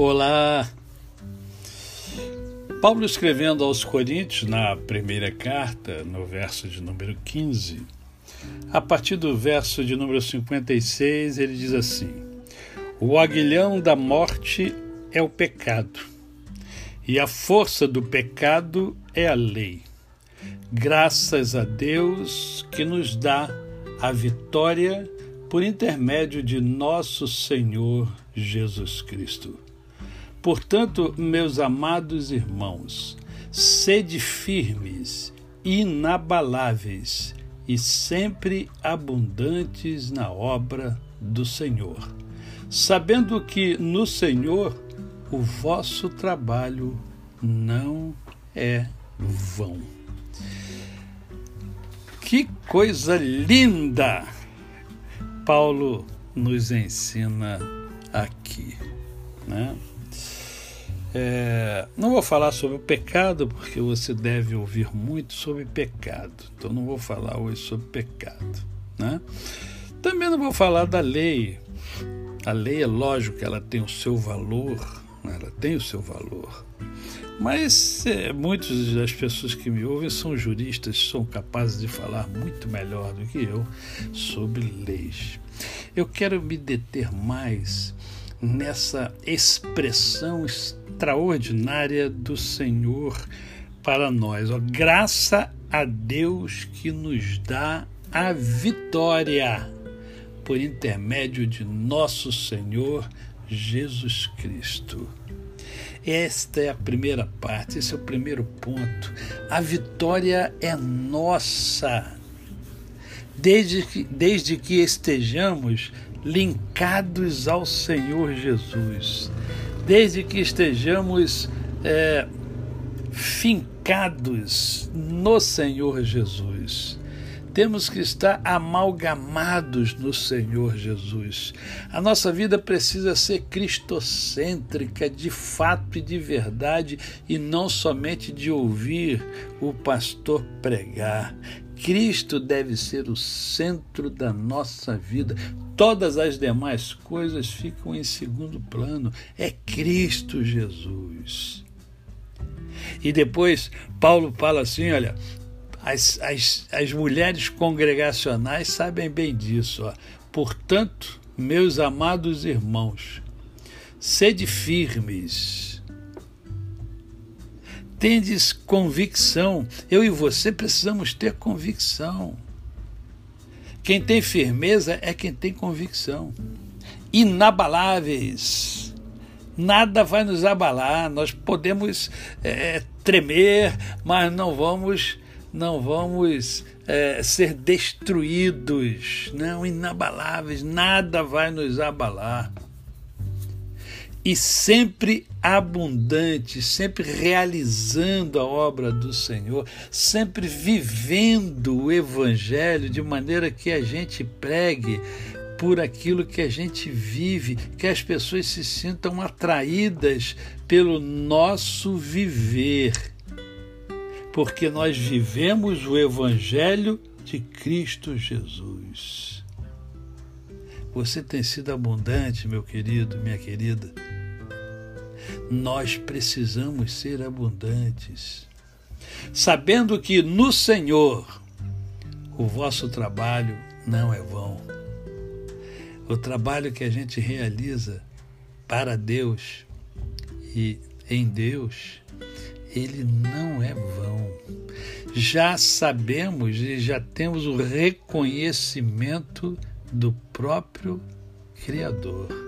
Olá! Paulo escrevendo aos Coríntios, na primeira carta, no verso de número 15, a partir do verso de número 56, ele diz assim: O aguilhão da morte é o pecado, e a força do pecado é a lei. Graças a Deus que nos dá a vitória por intermédio de nosso Senhor Jesus Cristo. Portanto, meus amados irmãos, sede firmes, inabaláveis e sempre abundantes na obra do Senhor, sabendo que no Senhor o vosso trabalho não é vão. Que coisa linda! Paulo nos ensina aqui. Né? É, não vou falar sobre o pecado, porque você deve ouvir muito sobre pecado. Então não vou falar hoje sobre pecado. Né? Também não vou falar da lei. A lei é lógico que ela tem o seu valor, né? ela tem o seu valor. Mas é, muitas das pessoas que me ouvem são juristas, são capazes de falar muito melhor do que eu sobre leis. Eu quero me deter mais nessa expressão extraordinária do Senhor para nós. Graça a Deus que nos dá a vitória por intermédio de nosso Senhor Jesus Cristo. Esta é a primeira parte, esse é o primeiro ponto. A vitória é nossa. Desde que, desde que estejamos linkados ao Senhor Jesus, desde que estejamos é, fincados no Senhor Jesus. Temos que estar amalgamados no Senhor Jesus. A nossa vida precisa ser cristocêntrica, de fato e de verdade, e não somente de ouvir o pastor pregar. Cristo deve ser o centro da nossa vida. Todas as demais coisas ficam em segundo plano. É Cristo Jesus. E depois Paulo fala assim: olha, as, as, as mulheres congregacionais sabem bem disso. Ó. Portanto, meus amados irmãos, sede firmes, tendes convicção. Eu e você precisamos ter convicção. Quem tem firmeza é quem tem convicção. Inabaláveis. Nada vai nos abalar. Nós podemos é, tremer, mas não vamos, não vamos é, ser destruídos. Não, inabaláveis. Nada vai nos abalar e sempre abundante, sempre realizando a obra do Senhor, sempre vivendo o Evangelho de maneira que a gente pregue por aquilo que a gente vive, que as pessoas se sintam atraídas pelo nosso viver, porque nós vivemos o Evangelho de Cristo Jesus. Você tem sido abundante, meu querido, minha querida nós precisamos ser abundantes, sabendo que no Senhor o vosso trabalho não é vão. O trabalho que a gente realiza para Deus e em Deus, ele não é vão. Já sabemos e já temos o reconhecimento do próprio Criador